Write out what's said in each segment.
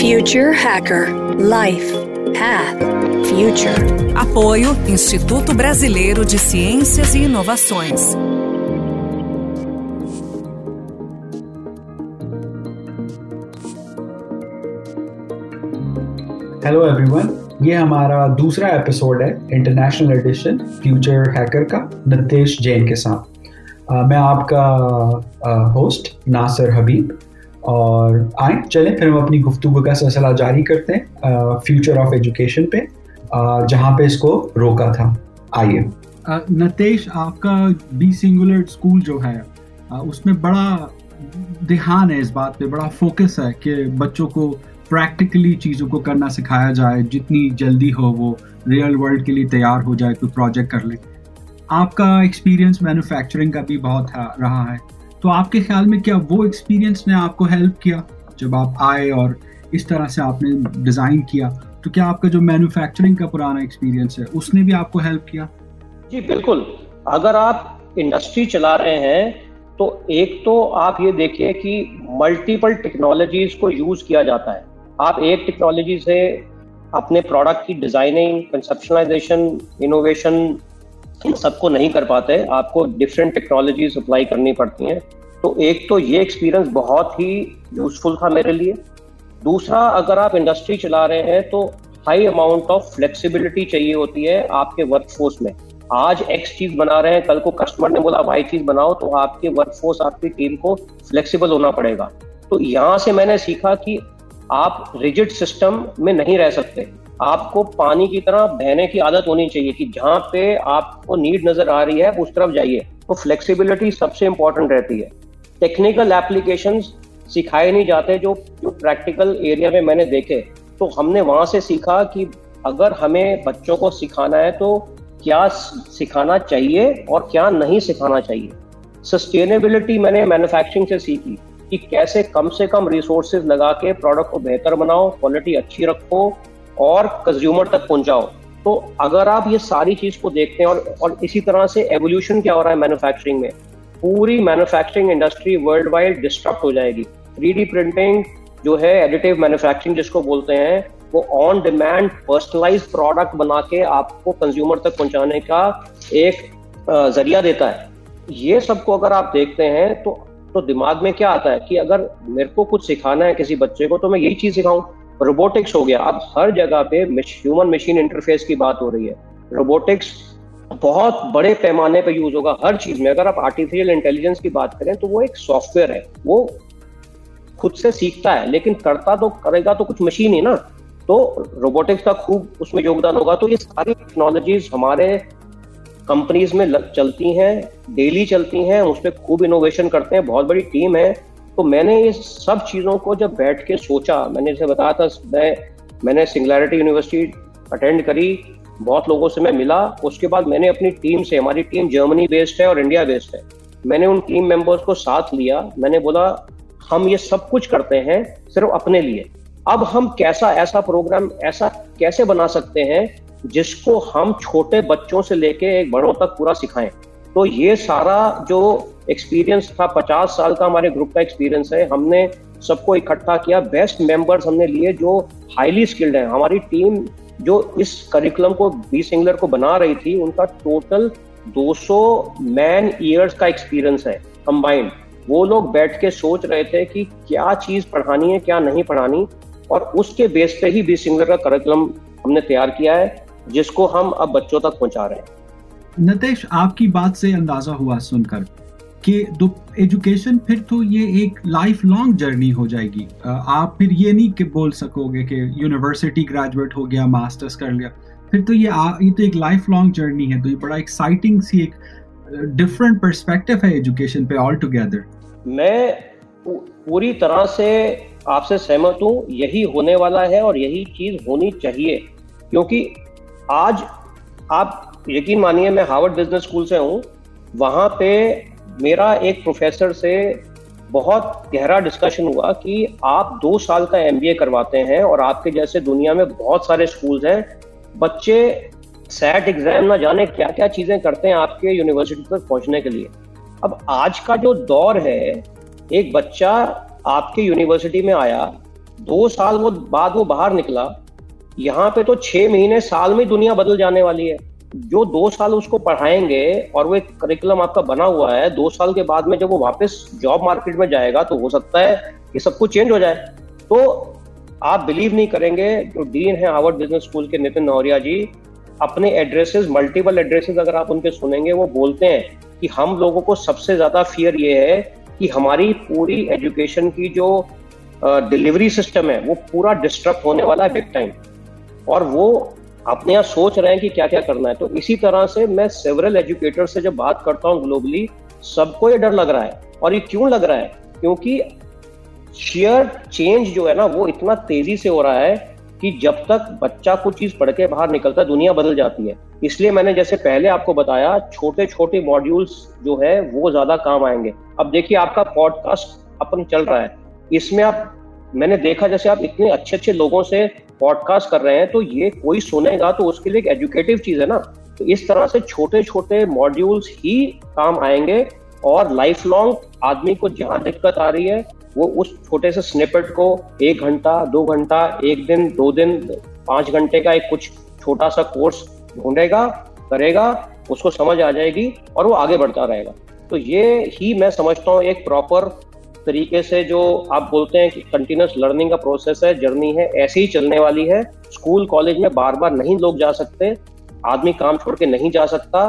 Future Hacker Life Path Future. Apoio Instituto Brasileiro de Ciências e Inovações. Hello everyone ये हमारा दूसरा episode है international addition future hacker का नितेश जैन के साथ uh, मैं आपका होस्ट uh, नासिर हबीब और आए, चलें, फिर हम अपनी गुफ्तु का सिलसिला जारी करते हैं फ्यूचर ऑफ़ एजुकेशन पे जहाँ पे इसको रोका था। आइए। नतेश, आपका बी सिंगुलर स्कूल जो है उसमें बड़ा ध्यान है इस बात पे, बड़ा फोकस है कि बच्चों को प्रैक्टिकली चीज़ों को करना सिखाया जाए, जितनी जल्दी हो वो रियल वर्ल्ड के लिए तैयार हो जाए, कोई प्रोजेक्ट कर ले। आपका एक्सपीरियंस मैन्युफैक्चरिंग का भी बहुत रहा है। तो आपके ख्याल में क्या वो एक्सपीरियंस ने आपको हेल्प किया? जब आप आए और इस तरह से आपने डिज़ाइन किया तो क्या आपका जो मैन्युफैक्चरिंग का पुराना एक्सपीरियंस है, उसने भी आपको हेल्प किया? जी, बिल्कुल। अगर आप इंडस्ट्री चला रहे हैं तो एक तो आप ये देखिए कि मल्टीपल टेक्नोलॉजीज़ को यूज़ किया जाता है। आप एक टेक्नोलॉजी से अपने प्रोडक्ट की डिज़ाइनिंग कंसेप्शनलाइजेशन इनोवेशन इन सबको नहीं कर पाते, आपको डिफरेंट टेक्नोलॉजीज़ अप्लाई करनी पड़ती हैं। तो एक तो ये एक्सपीरियंस बहुत ही यूजफुल था मेरे लिए। दूसरा, अगर आप इंडस्ट्री चला रहे हैं तो हाई अमाउंट ऑफ़ फ्लेक्सिबिलिटी चाहिए होती है आपके वर्कफोर्स में। आज एक्स चीज़ बना रहे हैं, कल को कस्टमर ने बोला वाई चीज़ बनाओ तो आपके वर्कफोर्स आपकी टीम को फ्लेक्सिबल होना पड़ेगा। तो यहाँ से मैंने सीखा कि आप रिजिड सिस्टम में नहीं रह सकते। आपको पानी की तरह बहने की आदत होनी चाहिए कि जहाँ पे आपको नीड नज़र आ रही है, उस तरफ़ जाइए। तो फ्लेक्सिबिलिटी सबसे इंपॉर्टेंट रहती है। टेक्निकल एप्लीकेशन सिखाए नहीं जाते जो जो प्रैक्टिकल एरिया में मैंने देखे। तो हमने वहाँ से सीखा कि अगर हमें बच्चों को सिखाना है तो क्या सिखाना चाहिए और क्या नहीं सिखाना चाहिए। सस्टेनेबिलिटी मैंने मैन्युफैक्चरिंग से सीखी कि कैसे कम से कम रिसोर्सेज लगा के प्रोडक्ट को बेहतर बनाओ क्वालिटी अच्छी रखो और कंज्यूमर तक पहुंचाओ। तो अगर आप ये सारी चीज़ को देखते हैं और और इसी तरह से एवोल्यूशन क्या हो रहा है मैन्युफैक्चरिंग में, पूरी manufacturing industry world wide disturb हो जाएगी। थ्री प्रिंटिंग जो है एडिटिव मैन्युफैक्चरिंग जिसको बोलते हैं, वो ऑन डिमांड पर्सनलाइज प्रोडक्ट बना के आपको कंज्यूमर तक पहुँचाने का एक ज़रिया देता है। ये सबको अगर आप देखते हैं तो तो दिमाग में क्या आता है कि अगर मेरे को कुछ सिखाना है किसी बच्चे को तो मैं यही चीज़ सिखाऊं। रोबोटिक्स हो गया। अब हर जगह पे ह्यूमन मशीन इंटरफेस की बात हो रही है। रोबोटिक्स बहुत बड़े पैमाने पे यूज़ होगा हर चीज़ में। अगर आप आर्टिफिशियल इंटेलिजेंस की बात करें तो वो एक सॉफ्टवेयर है। वो खुद से सीखता है, लेकिन करता तो करेगा तो कुछ मशीन ही ना। तो रोबोटिक्स का खूब उसमें योगदान होगा। तो ये सारी टेक्नोलॉजीज़ हमारे कंपनीज़ में चलती हैं डेली चलती हैं, उस पर खूब इनोवेशन करते हैं। बहुत बड़ी टीम है। तो मैंने ये सब चीज़ों को जब बैठ के सोचा, मैंने जैसे बताया था, मैं, मैंने सिंगुलरिटी यूनिवर्सिटी अटेंड करी, बहुत लोगों से मैं मिला, उसके बाद मैंने अपनी टीम से, हमारी टीम जर्मनी बेस्ड है और इंडिया बेस्ड है, मैंने उन टीम मेंबर्स को साथ लिया, मैंने बोला, हम ये सब कुछ करते हैं सिर्फ़ अपने लिए। अब हम कैसा ऐसा प्रोग्राम ऐसा कैसे बना सकते हैं जिसको हम छोटे बच्चों से लेके एक बड़ों तक पूरा सिखाएँ? तो ये सारा जो एक्सपीरियंस था, पचास साल का हमारे ग्रुप का एक्सपीरियंस है, हमने सबको इकट्ठा किया बेस्ट मेंबर्स हमने लिए जो हाईली स्किल्ड हैं। हमारी टीम जो इस करिकुलम को बी सिंगलर को बना रही थी, उनका टोटल 200 मैन ईयर्स का एक्सपीरियंस है कंबाइंड वो लोग बैठ के सोच रहे थे कि क्या चीज़ पढ़ानी है, क्या नहीं पढ़ानी, और उसके बेस पे ही बी सिंगलर का करिकुलम हमने तैयार किया है, जिसको हम अब बच्चों तक पहुँचा रहे हैं। नतेश आपकी बात से अंदाज़ा हुआ सुनकर कि दो एजुकेशन फिर तो ये एक लाइफ लॉन्ग जर्नी हो जाएगी। आप फिर ये नहीं कि बोल सकोगे कि यूनिवर्सिटी ग्रेजुएट हो गया मास्टर्स कर लिया। फिर तो ये आ, ये तो एक लाइफ लॉन्ग जर्नी है तो ये बड़ा एक्साइटिंग सी एक डिफरेंट पर्सपेक्टिव है एजुकेशन पे ऑल टुगेदर मैं पूरी तरह से आपसे सहमत हूँ यही होने वाला है और यही चीज़ होनी चाहिए क्योंकि आज आप यकीन मानिए, मैं हार्वर्ड बिज़नेस स्कूल से हूँ। वहाँ पे मेरा एक प्रोफेसर से बहुत गहरा डिस्कशन हुआ कि आप दो साल का एमबीए करवाते हैं और आपके जैसे दुनिया में बहुत सारे स्कूल्स हैं। बच्चे सैट एग्ज़ाम ना जाने क्या क्या चीज़ें करते हैं आपके यूनिवर्सिटी तक पहुँचने के लिए। अब आज का जो दौर है, एक बच्चा आपके यूनिवर्सिटी में आया, दो साल वो बाद वो बाहर निकला, यहाँ पे तो छह महीने साल में दुनिया बदल जाने वाली है। जो दो साल उसको पढ़ाएँगे और वो एक करिकुलम आपका बना हुआ है, दो साल के बाद में जब वो वापस जॉब मार्केट में जाएगा तो हो सकता है कि सब कुछ चेंज हो जाए। तो आप बिलीव नहीं करेंगे, जो डीन है हार्वर्ड बिज़नेस स्कूल के नितिन नौरिया जी, अपने एड्रेसेस मल्टीपल एड्रेसेस अगर आप उनके सुनेंगे, वो बोलते हैं कि हम लोगों को सबसे ज़्यादा फियर ये है कि हमारी पूरी एजुकेशन की जो डिलीवरी सिस्टम है, वो पूरा डिस्टर्ब होने वाला है बिग टाइम और वो अपने यहाँ सोच रहे हैं कि क्या क्या करना है। तो इसी तरह से मैं सेवरल एजुकेटर से जब बात करता हूँ ग्लोबली सबको ये डर लग रहा है। और ये क्यों लग रहा है? क्योंकि शेयर चेंज जो है ना, वो इतना तेज़ी से हो रहा है कि जब तक बच्चा कुछ चीज़ पढ़ के बाहर निकलता है, दुनिया बदल जाती है। इसलिए मैंने जैसे पहले आपको बताया छोटे छोटे मॉड्यूल्स जो है, वो ज़्यादा काम आएँगे। अब देखिए, आपका पॉडकास्ट अपन चल रहा है। इसमें आप मैंने देखा जैसे आप इतने अच्छे अच्छे लोगों से पॉडकास्ट कर रहे हैं तो ये कोई सुनेगा तो उसके लिए एक एजुकेटिव चीज़ है ना। तो इस तरह से छोटे छोटे मॉड्यूल्स ही काम आएँगे और लाइफ लॉन्ग आदमी को जहाँ दिक्कत आ रही है, वो उस छोटे से स्निपेट को एक घंटा, दो घंटा, एक दिन, दो दिन, पाँच घंटे का एक कुछ छोटा सा कोर्स ढूंढेगा, करेगा, उसको समझ आ जाएगी और वो आगे बढ़ता रहेगा। तो ये ही मैं समझता हूँ एक प्रॉपर तरीके से जो आप बोलते हैं कि कंटिन्यूस लर्निंग का प्रोसेस है जर्नी है, ऐसे ही चलने वाली है। स्कूल कॉलेज में बार बार नहीं लोग जा सकते, आदमी काम छोड़ के नहीं जा सकता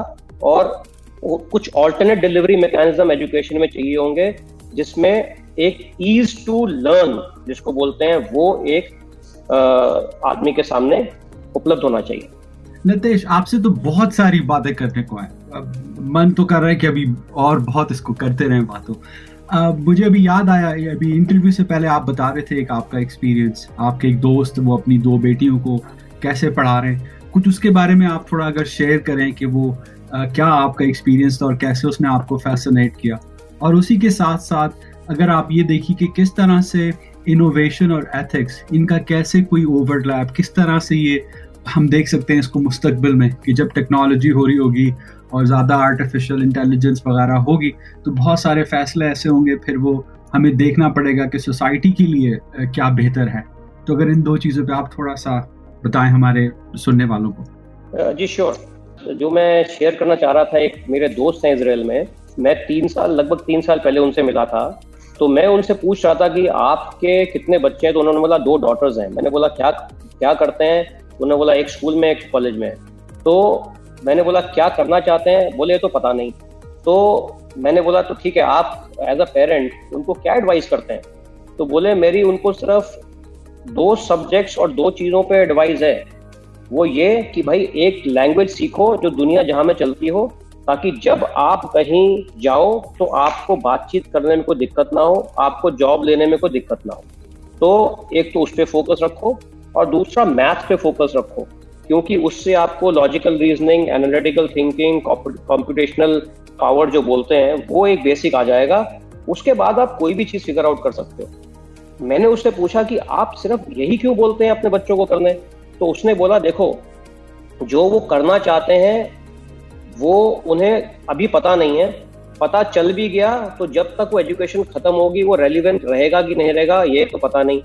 और कुछ ऑल्टरनेट डिलीवरी मैकेनिज्म एजुकेशन में चाहिए होंगे, जिसमें एक ईज टू लर्न जिसको बोलते हैं, वो एक आदमी के सामने उपलब्ध होना चाहिए। नितेश, आपसे तो बहुत सारी बातें करने को है। मन तो कर रहा है कि अभी और बहुत इसको करते रहे बातों। मुझे अभी याद आया अभी इंटरव्यू से पहले आप बता रहे थे एक आपका एक्सपीरियंस आपके एक दोस्त वो अपनी दो बेटियों को कैसे पढ़ा रहे हैं। कुछ उसके बारे में आप थोड़ा अगर शेयर करें कि वो आ, क्या आपका एक्सपीरियंस था और कैसे उसने आपको फैसिनेट किया। और उसी के साथ साथ अगर आप ये देखिए कि किस तरह से इनोवेशन और एथिक्स इनका कैसे कोई ओवरलैप किस तरह से ये हम देख सकते हैं इसको मुस्तकबिल में कि जब टेक्नोलॉजी हो रही होगी और ज़्यादा आर्टिफिशियल इंटेलिजेंस वगैरह होगी तो बहुत सारे फैसले ऐसे होंगे, फिर वो हमें देखना पड़ेगा कि सोसाइटी के लिए क्या बेहतर है। तो अगर इन दो चीज़ों पे आप थोड़ा सा बताएँ हमारे सुनने वालों को। जी श्योर जो मैं शेयर करना चाह रहा था, एक मेरे दोस्त हैं इसराइल में। मैं तीन साल, लगभग तीन साल पहले उनसे मिला था। तो मैं उनसे पूछ रहा था कि आपके कितने बच्चे हैं? तो उन्होंने बोला, दो डॉटर्स हैं। मैंने बोला, क्या क्या करते हैं? उन्होंने बोला, एक स्कूल में, एक कॉलेज में। तो मैंने बोला, क्या करना चाहते हैं? बोले तो पता नहीं. तो मैंने बोला तो ठीक है, आप एज अ पेरेंट उनको क्या एडवाइस करते हैं? तो बोले, मेरी उनको सिर्फ़ दो सब्जेक्ट्स और दो चीज़ों पे एडवाइस है। वो ये कि भाई, एक लैंग्वेज सीखो जो दुनिया जहाँ में चलती हो, ताकि जब आप कहीं जाओ तो आपको बातचीत करने में कोई दिक्कत ना हो, आपको जॉब लेने में कोई दिक्कत ना हो। तो एक तो उस पर फोकस रखो और दूसरा मैथ पे फोकस रखो। क्योंकि उससे आपको logical reasoning analytical thinking computational power जो बोलते हैं, वो एक बेसिक आ जाएगा। उसके बाद आप कोई भी चीज़ फिगर आउट कर सकते हो। मैंने उससे पूछा कि आप सिर्फ़ यही क्यों बोलते हैं अपने बच्चों को करने? तो उसने बोला, देखो, जो वो करना चाहते हैं, वो उन्हें अभी पता नहीं है। पता चल भी गया तो जब तक वो एजुकेशन खत्म होगी, वो रेलिवेंट रहेगा कि नहीं रहेगा, ये तो पता नहीं।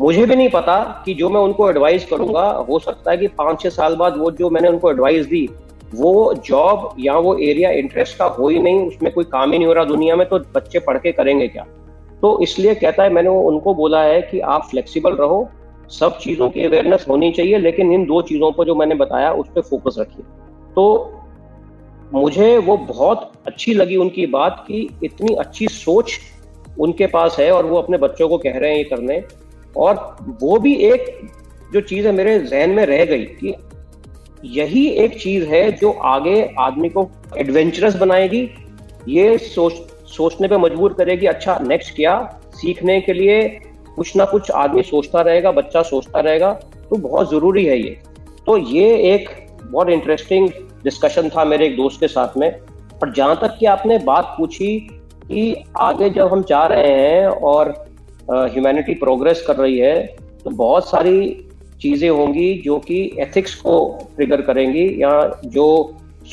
मुझे भी नहीं पता कि जो मैं उनको एडवाइस करूँगा, हो सकता है कि पाँच छह साल बाद वो जो मैंने उनको एडवाइस दी, वो जॉब या वो एरिया इंटरेस्ट का हो ही नहीं, उसमें कोई काम ही नहीं हो रहा दुनिया में तो बच्चे पढ़ के करेंगे क्या? तो इसलिए कहता है, मैंने उनको बोला है कि आप फ्लेक्सिबल रहो, सब चीज़ों की अवेयरनेस होनी चाहिए, लेकिन इन दो चीज़ों पर जो मैंने बताया, उस पर फोकस रखिए। तो मुझे वो बहुत अच्छी लगी उनकी बात कि इतनी अच्छी सोच उनके पास है और वो अपने बच्चों को कह रहे हैं ये करने। और वो भी एक जो चीज़ है मेरे जहन में रह गई कि यही एक चीज़ है जो आगे आदमी को एडवेंचरस बनाएगी। ये सोच, सोचने पे मजबूर करेगी अच्छा नेक्स्ट क्या? सीखने के लिए कुछ ना कुछ आदमी सोचता रहेगा, बच्चा सोचता रहेगा तो बहुत ज़रूरी है ये। तो ये एक बहुत इंटरेस्टिंग डिस्कशन था मेरे एक दोस्त के साथ में। और जहाँ तक कि आपने बात पूछी कि आगे जब हम जा रहे हैं और ह्यूमैनिटी प्रोग्रेस कर रही है तो बहुत सारी चीज़ें होंगी जो कि एथिक्स को ट्रिगर करेंगी या जो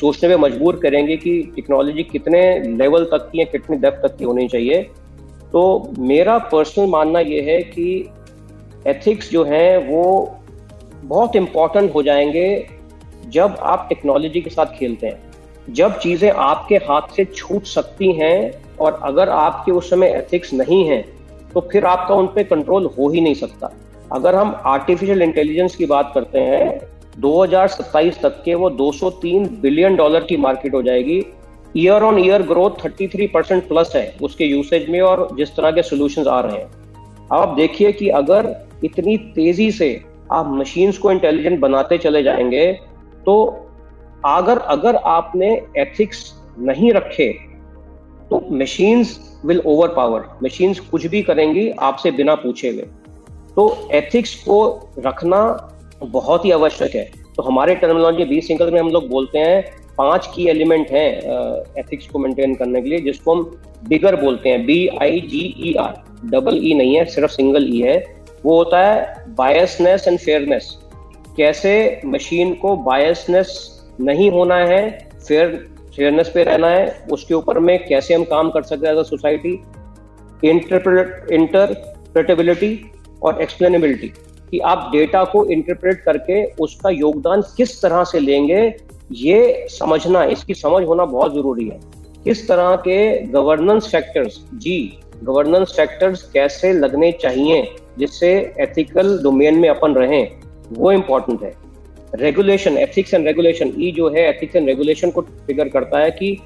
सोचने में मजबूर करेंगे कि टेक्नोलॉजी कितने लेवल तक की या कितनी डेप्थ तक की होनी चाहिए। तो मेरा पर्सनल मानना यह है कि एथिक्स जो हैं, वो बहुत इंपॉर्टेंट हो जाएँगे जब आप टेक्नोलॉजी के साथ खेलते हैं। जब चीज़ें आपके हाथ से छूट सकती हैं और अगर आपके उस समय एथिक्स नहीं है तो फिर आपका उन पर कंट्रोल हो ही नहीं सकता। अगर हम आर्टिफिशियल इंटेलिजेंस की बात करते हैं 2027 तक के वो 203 बिलियन डॉलर की मार्केट हो जाएगी। Year on year growth 33 percent plus है उसके यूसेज में और जिस तरह के सोल्यूशन आ रहे हैं। आप देखिए कि अगर इतनी तेज़ी से आप मशीन्स को इंटेलिजेंट बनाते चले जाएँगे तो अगर अगर आपने एथिक्स नहीं रखे तो machines will overpower machines कुछ भी करेंगी, आपसे बिना पूछे हुए तो एथिक्स को रखना बहुत ही आवश्यक है। तो हमारे टर्मिनोलॉजी बी सिंगल में हम लोग बोलते हैं, पाँच की एलिमेंट हैं एथिक्स को मेंटेन करने के लिए, जिसको हम बिगर बोलते हैं B I G E R double E नहीं है, सिर्फ़ सिंगल ई e है। वो होता है बायसनेस एंड फेयरनेस कैसे मशीन को बायसनेस नहीं होना है फेयर फेयरनेस पे रहना है, उसके ऊपर में कैसे हम काम कर सकते हैं एज अ सोसाइटी इंटरप्रेटेबिलिटी और एक्सप्लेनेबिलिटी कि आप डेटा को इंटरप्रेट करके उसका योगदान किस तरह से लेंगे, ये समझना, इसकी समझ होना बहुत ज़रूरी है। किस तरह के गवर्नेंस फैक्टर्स जी गवर्नेंस फैक्टर्स कैसे लगने चाहिए, जिससे एथिकल डोमेन में अपन रहें, वो इंपॉर्टेंट है। रेगुलेशन एथिक्स एंड रेगुलेशन ई जो है एथिक्स एंड रेगुलेशन को फिगर करता है कि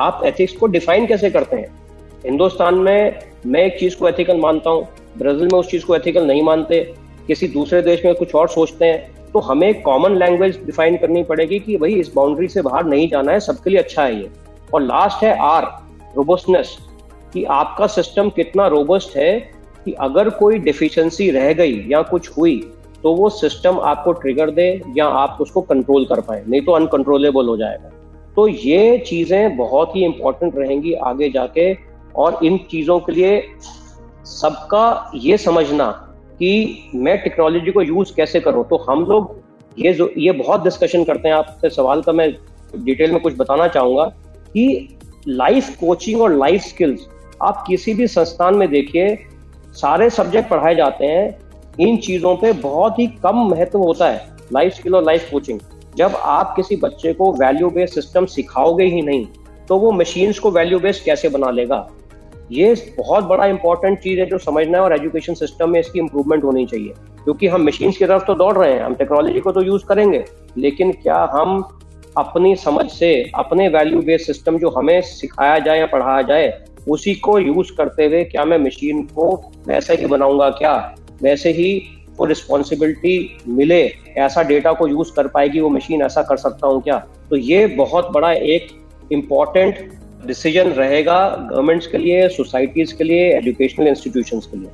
आप एथिक्स को डिफाइन कैसे करते हैं? हिंदुस्तान में मैं एक चीज़ को एथिकल मानता हूँ, ब्राज़ील में उस चीज़ को एथिकल नहीं मानते, किसी दूसरे देश में कुछ और सोचते हैं तो हमें कॉमन लैंग्वेज डिफाइन करनी पड़ेगी कि भाई इस बाउंड्री से बाहर नहीं जाना है, सबके लिए अच्छा है ये। और लास्ट है आर रोबोस्टनेस कि आपका सिस्टम कितना रोबस्ट है कि अगर कोई डिफिशियंसी रह गई या कुछ हुई तो वो सिस्टम आपको ट्रिगर दे या आप उसको कंट्रोल कर पाए, नहीं तो अनकंट्रोलेबल हो जाएगा। तो ये चीज़ें बहुत ही इंपॉर्टेंट रहेंगी आगे जाके और इन चीज़ों के लिए सबका ये समझना कि मैं टेक्नोलॉजी को यूज़ कैसे करूँ। तो हम लोग ये जो, ये बहुत डिस्कशन करते हैं। आपसे सवाल का मैं डिटेल में कुछ बताना चाहूँगा कि लाइफ कोचिंग और लाइफ स्किल्स आप किसी भी संस्थान में देखिए, सारे सब्जेक्ट पढ़ाए जाते हैं। इन चीज़ों पे बहुत ही कम महत्व होता है लाइफ स्किल और लाइफ कोचिंग जब आप किसी बच्चे को वैल्यू बेस्ड सिस्टम सिखाओगे ही नहीं तो वो मशीन्स को वैल्यू बेस्ड कैसे बना लेगा? ये बहुत बड़ा इंपॉर्टेंट चीज़ है जो समझना है और एजुकेशन सिस्टम में इसकी इंप्रूवमेंट होनी चाहिए। क्योंकि हम मशीन्स की तरफ़ तो दौड़ रहे हैं, हम टेक्नोलॉजी को तो यूज़ करेंगे, लेकिन क्या हम अपनी समझ से, अपने वैल्यू बेस्ड सिस्टम जो हमें सिखाया जाए या पढ़ाया जाए, उसी को यूज़ करते हुए क्या मैं मशीन को वैसे ही बनाऊँगा क्या? वैसे ही वो रिस्पॉन्सिबिलिटी मिले ऐसा डेटा को यूज़ कर पाएगी वो मशीन ऐसा कर सकता हूँ क्या? तो ये बहुत बड़ा एक इंपॉर्टेंट डिसीज़न रहेगा गवर्नमेंट्स के लिए सोसाइटीज के लिए एजुकेशनल इंस्टीट्यूशन के लिए।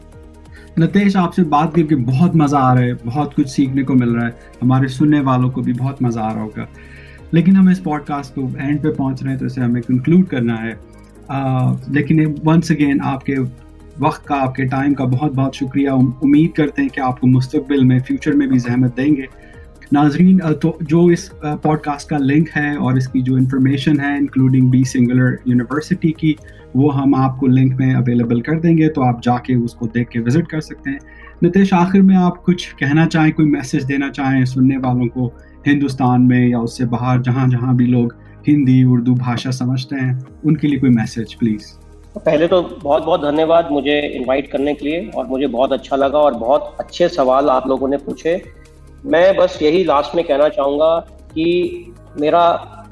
नतेश आपसे बात करके बहुत मज़ा आ रहा है बहुत कुछ सीखने को मिल रहा है हमारे सुनने वालों को भी बहुत मज़ा आ रहा होगा। लेकिन हम इस पॉडकास्ट को एंड पे पहुँच रहे हैं तो इसे हमें कंक्लूड करना है। आ, लेकिन वंस अगेन आपके वक्त का, आपके टाइम का बहुत बहुत शुक्रिया। उम्मीद करते हैं कि आपको मुस्तबिल में फ्यूचर में भी जहमत देंगे। नाजरीन तो जो इस पॉडकास्ट का लिंक है और इसकी जो इन्फॉर्मेशन है इंक्लूडिंग बी सिंगुलर यूनिवर्सिटी की, वो हम आपको लिंक में अवेलेबल कर देंगे तो आप जाके उसको देख के विज़िट कर सकते हैं। नितेश, आखिर में आप कुछ कहना चाहें, कोई मैसेज देना चाहें सुनने वालों को हिंदुस्तान में या उससे बाहर, जहाँ जहाँ भी लोग हिंदी, उर्दू भाषा समझते हैं, उनके लिए कोई मैसेज प्लीज़ पहले तो बहुत बहुत धन्यवाद मुझे इनवाइट करने के लिए और मुझे बहुत अच्छा लगा और बहुत अच्छे सवाल आप लोगों ने पूछे। मैं बस यही लास्ट में कहना चाहूँगा कि मेरा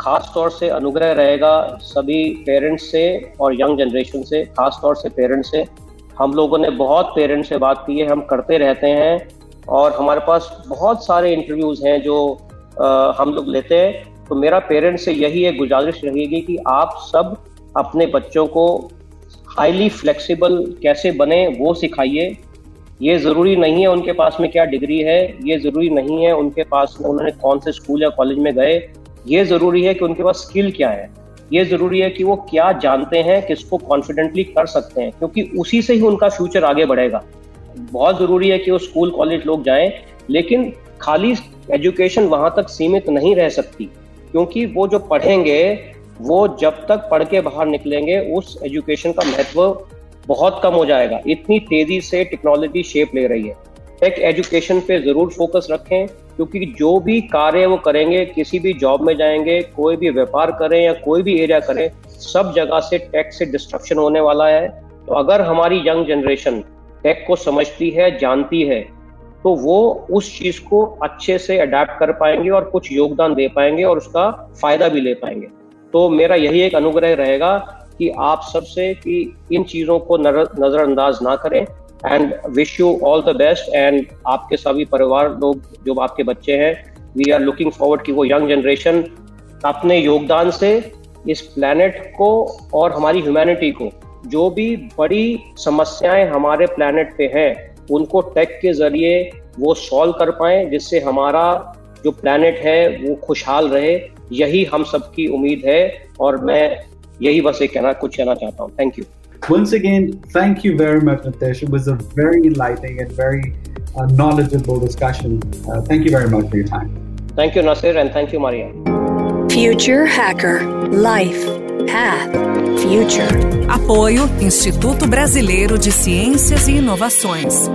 खास तौर से अनुग्रह रहेगा सभी पेरेंट्स से और यंग जनरेशन से खास तौर से पेरेंट्स से। हम लोगों ने बहुत पेरेंट्स से बात की है हम करते रहते हैं और हमारे पास बहुत सारे इंटरव्यूज़ हैं जो आ, हम लोग लेते हैं। तो मेरा पेरेंट्स से यही एक गुजारिश रहेगी कि आप सब अपने बच्चों को हाईली फ्लेक्सिबल कैसे बने, वो सिखाइए। ये ज़रूरी नहीं है उनके पास में क्या डिग्री है, ये ज़रूरी नहीं है उनके पास उन्होंने कौन से स्कूल या कॉलेज में गए। ये ज़रूरी है कि उनके पास स्किल क्या है। ये ज़रूरी है कि वो क्या जानते हैं, किसको कॉन्फिडेंटली कर सकते हैं, क्योंकि उसी से ही उनका फ्यूचर आगे बढ़ेगा। बहुत ज़रूरी है कि वो स्कूल, कॉलेज लोग जाएँ, लेकिन खाली एजुकेशन वहाँ तक सीमित नहीं रह सकती, क्योंकि वो जो पढ़ेंगे वो जब तक पढ़ के बाहर निकलेंगे, उस एजुकेशन का महत्व बहुत कम हो जाएगा। इतनी तेज़ी से टेक्नोलॉजी शेप ले रही है। टेक एजुकेशन पे ज़रूर फोकस रखें, क्योंकि जो भी कार्य वो करेंगे, किसी भी जॉब में जाएँगे, कोई भी व्यापार करें या कोई भी एरिया करें, सब जगह से टेक से डिस्ट्रक्शन होने वाला है। तो अगर हमारी यंग जनरेशन टेक को समझती है, जानती है तो वो उस चीज़ को अच्छे से अडेप्ट कर पाएँगे और कुछ योगदान दे पाएँगे और उसका फ़ायदा भी ले पाएँगे। तो मेरा यही एक अनुग्रह रहेगा कि आप सबसे कि इन चीज़ों को नजरअंदाज ना करें and wish you all the best and आपके सभी परिवार लोग जो आपके बच्चे हैं वी आर लुकिंग फॉरवर्ड कि वो यंग जनरेशन अपने योगदान से इस प्लानट को और हमारी ह्यूमैनिटी को, जो भी बड़ी समस्याएँ हमारे प्लानट पे हैं, उनको टेक के ज़रिए वो सॉल्व कर पाए, जिससे हमारा जो प्लानट है वो खुशहाल रहे यही हम सबकी उम्मीद है और मैं यही बस एक कहना कुछ कहना चाहता हूँ thank you Once again, thank you very much, Nitesh. It was a very enlightening and very uh, knowledgeable discussion. Uh, thank you very much for your time. Thank you, Nasir, and thank you, Maria. Future Hacker Life Path Future. Apoio Instituto Brasileiro de Ciências e Inovações.